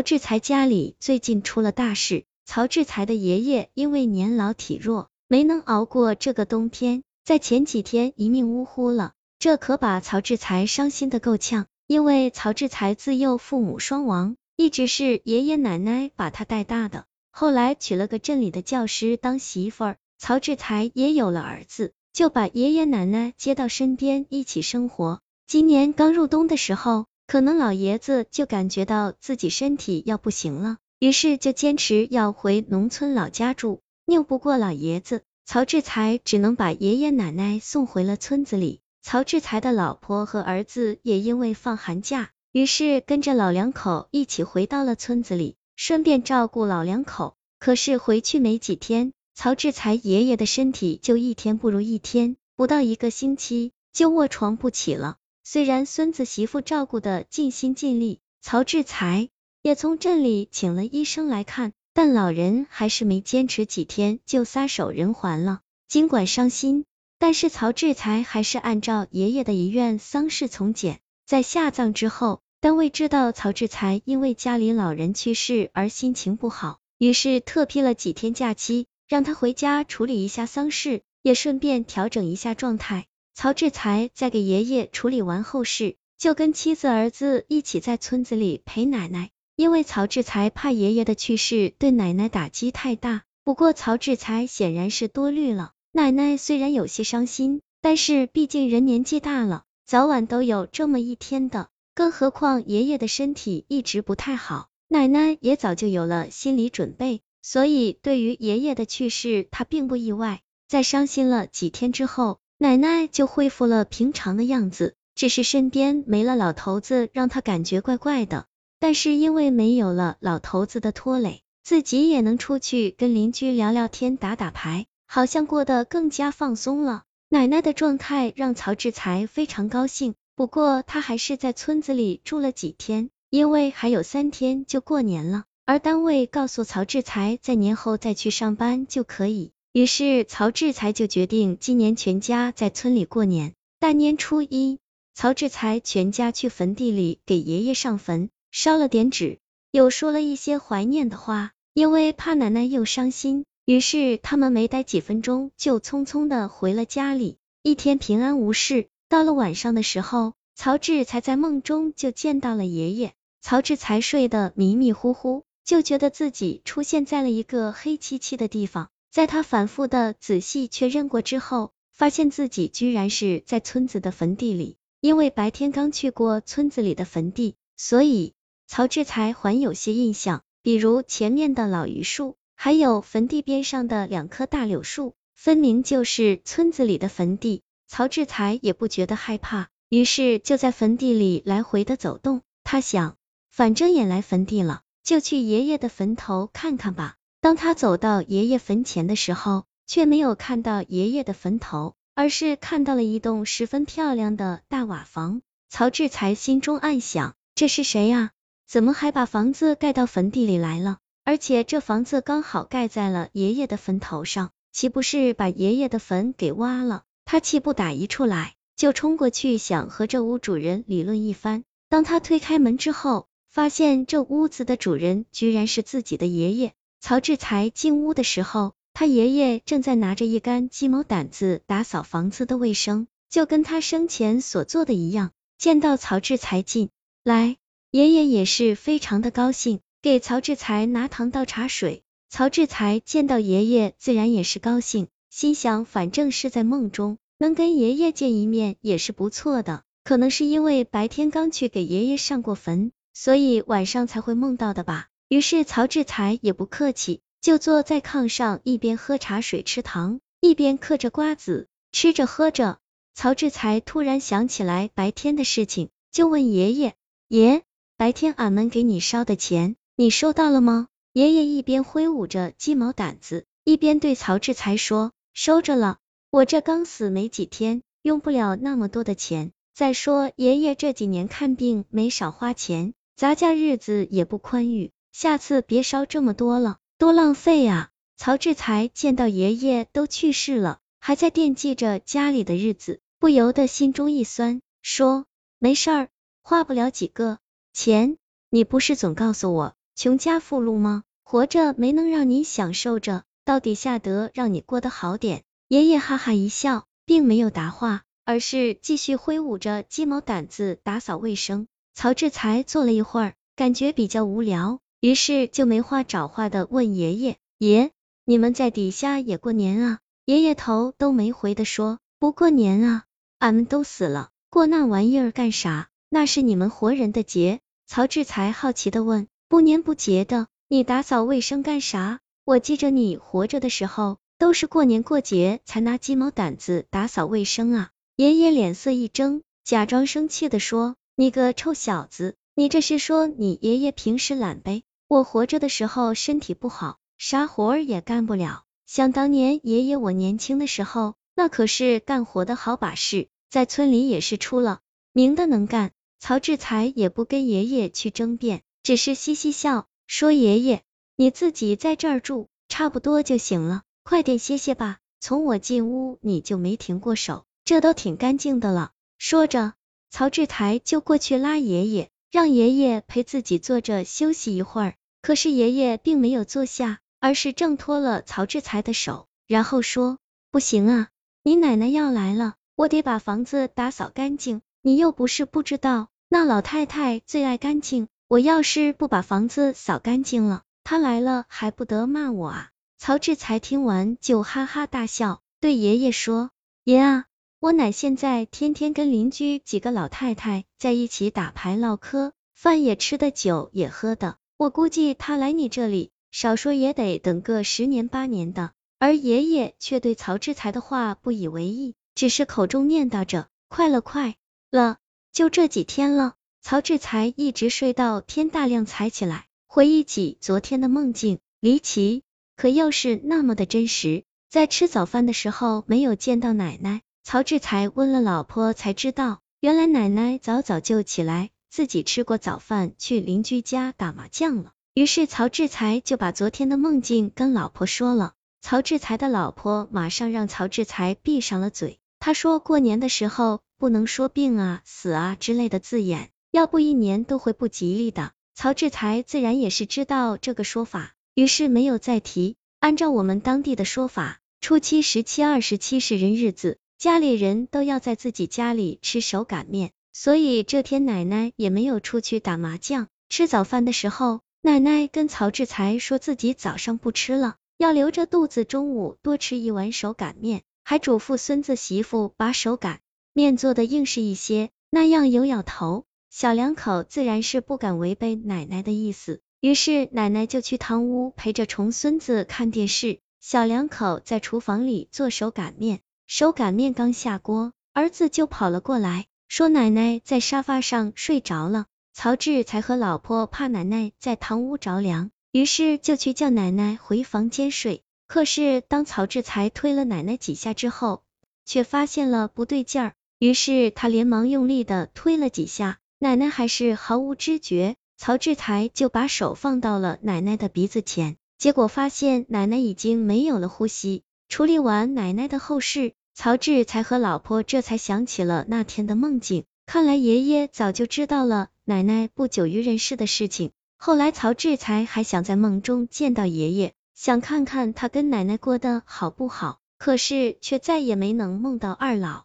曹志才家里最近出了大事，曹志才的爷爷因为年老体弱，没能熬过这个冬天，在前几天一命呜呼了。这可把曹志才伤心的够呛，因为曹志才自幼父母双亡，一直是爷爷奶奶把他带大的。后来娶了个镇里的教师当媳妇儿，曹志才也有了儿子，就把爷爷奶奶接到身边一起生活。今年刚入冬的时候，可能老爷子就感觉到自己身体要不行了，于是就坚持要回农村老家住。拗不过老爷子，曹志才只能把爷爷奶奶送回了村子里。曹志才的老婆和儿子也因为放寒假，于是跟着老两口一起回到了村子里，顺便照顾老两口。可是回去没几天，曹志才爷爷的身体就一天不如一天，不到一个星期就卧床不起了。虽然孙子媳妇照顾的尽心尽力，曹志才也从镇里请了医生来看，但老人还是没坚持几天就撒手人寰了。尽管伤心。但是曹志才还是按照爷爷的遗愿，丧事从简。在下葬之后，单位知道曹志才因为家里老人去世而心情不好，于是特批了几天假期，让他回家处理一下丧事，也顺便调整一下状态。曹志才在给爷爷处理完后事，就跟妻子儿子一起在村子里陪奶奶。因为曹志才怕爷爷的去世对奶奶打击太大，不过曹志才显然是多虑了。奶奶虽然有些伤心，但是毕竟人年纪大了，早晚都有这么一天的。更何况爷爷的身体一直不太好，奶奶也早就有了心理准备，所以对于爷爷的去世，她并不意外。在伤心了几天之后，奶奶就恢复了平常的样子，只是身边没了老头子，让她感觉怪怪的。但是因为没有了老头子的拖累，自己也能出去跟邻居聊聊天、打打牌。好像过得更加放松了。奶奶的状态让曹志才非常高兴，不过他还是在村子里住了几天，因为还有三天就过年了，而单位告诉曹志才在年后再去上班就可以。于是曹志才就决定今年全家在村里过年。大年初一，曹志才全家去坟地里给爷爷上坟，烧了点纸，又说了一些怀念的话，因为怕奶奶又伤心。于是他们没待几分钟，就匆匆的回了家里。一天平安无事。到了晚上的时候，曹志才在梦中就见到了爷爷。曹志才睡得迷迷糊糊，就觉得自己出现在了一个黑漆漆的地方。在他反复的仔细确认过之后，发现自己居然是在村子的坟地里。因为白天刚去过村子里的坟地，所以曹志才还有些印象，比如前面的老榆树。还有坟地边上的两棵大柳树，分明就是村子里的坟地。曹志才也不觉得害怕，于是就在坟地里来回的走动。他想，反正也来坟地了，就去爷爷的坟头看看吧。当他走到爷爷坟前的时候，却没有看到爷爷的坟头，而是看到了一栋十分漂亮的大瓦房。曹志才心中暗想，这是谁啊？怎么还把房子盖到坟地里来了？而且这房子刚好盖在了爷爷的坟头上，岂不是把爷爷的坟给挖了？他气不打一处来，就冲过去想和这屋主人理论一番。当他推开门之后，发现这屋子的主人居然是自己的爷爷。曹志才进屋的时候，他爷爷正在拿着一杆鸡毛掸子打扫房子的卫生，就跟他生前所做的一样。见到曹志才进来，爷爷也是非常的高兴。给曹志才拿糖倒茶水，曹志才见到爷爷，自然也是高兴，心想反正是在梦中，能跟爷爷见一面也是不错的。可能是因为白天刚去给爷爷上过坟，所以晚上才会梦到的吧。于是曹志才也不客气，就坐在炕上，一边喝茶水吃糖，一边嗑着瓜子，吃着喝着。曹志才突然想起来白天的事情，就问爷爷：“爷，白天俺们给你烧的钱。”你收到了吗？爷爷一边挥舞着鸡毛掸子，一边对曹志才说：“收着了，我这刚死没几天，用不了那么多的钱。再说爷爷这几年看病没少花钱，咱家日子也不宽裕，下次别烧这么多了，多浪费啊！”曹志才见到爷爷都去世了，还在惦记着家里的日子，不由得心中一酸，说：“没事儿，花不了几个钱，你不是总告诉我。”穷家富路吗？活着没能让你享受着，到底下得让你过得好点。爷爷哈哈一笑，并没有答话，而是继续挥舞着鸡毛掸子打扫卫生。曹志才坐了一会儿，感觉比较无聊，于是就没话找话的问爷爷：“爷，你们在底下也过年啊？”爷爷头都没回的说：“不过年啊，俺们都死了，过那玩意儿干啥？那是你们活人的节。”曹志才好奇的问：“不年不节的？”你打扫卫生干啥？我记着你活着的时候，都是过年过节才拿鸡毛掸子打扫卫生啊！爷爷脸色一怔，假装生气的说：“你个臭小子，你这是说你爷爷平时懒呗？我活着的时候身体不好，啥活儿也干不了。想当年爷爷我年轻的时候，那可是干活的好把式，在村里也是出了名的能干。”曹志才也不跟爷爷去争辩，只是嘻嘻笑。说爷爷，你自己在这儿住，差不多就行了，快点歇歇吧。从我进屋你就没停过手，这都挺干净的了。说着，曹志才就过去拉爷爷，让爷爷陪自己坐着休息一会儿。可是爷爷并没有坐下，而是挣脱了曹志才的手，然后说：“不行啊，你奶奶要来了，我得把房子打扫干净。你又不是不知道，那老太太最爱干净。”我要是不把房子扫干净了，他来了还不得骂我啊？曹志才听完就哈哈大笑，对爷爷说：“爷啊，我奶现在天天跟邻居几个老太太在一起打牌唠嗑，饭也吃的，酒也喝的。我估计他来你这里，少说也得等个十年八年的。”而爷爷却对曹志才的话不以为意，只是口中念叨着：“快了，快了，就这几天了。”曹志才一直睡到天大亮才起来，回忆起昨天的梦境，离奇，可又是那么的真实。在吃早饭的时候没有见到奶奶，曹志才问了老婆才知道，原来奶奶早早就起来，自己吃过早饭去邻居家打麻将了。于是曹志才就把昨天的梦境跟老婆说了。曹志才的老婆马上让曹志才闭上了嘴，他说过年的时候不能说病啊、死啊之类的字眼。要不一年都会不吉利的。曹志才自然也是知道这个说法，于是没有再提。按照我们当地的说法，初七、十七、二十七是人日子，家里人都要在自己家里吃手擀面，所以这天奶奶也没有出去打麻将。吃早饭的时候，奶奶跟曹志才说自己早上不吃了，要留着肚子中午多吃一碗手擀面，还嘱咐孙子媳妇把手擀面做的硬实一些，那样有咬头。小两口自然是不敢违背奶奶的意思，于是奶奶就去堂屋陪着重孙子看电视，小两口在厨房里做手擀面。手擀面刚下锅，儿子就跑了过来，说奶奶在沙发上睡着了。曹志才和老婆怕奶奶在堂屋着凉，于是就去叫奶奶回房间睡。可是当曹志才推了奶奶几下之后，却发现了不对劲儿，于是他连忙用力的推了几下。奶奶还是毫无知觉，曹志才就把手放到了奶奶的鼻子前，结果发现奶奶已经没有了呼吸。处理完奶奶的后事，曹志才和老婆这才想起了那天的梦境。看来爷爷早就知道了奶奶不久于人世的事情。后来曹志才还想在梦中见到爷爷，想看看他跟奶奶过得好不好，可是却再也没能梦到二老。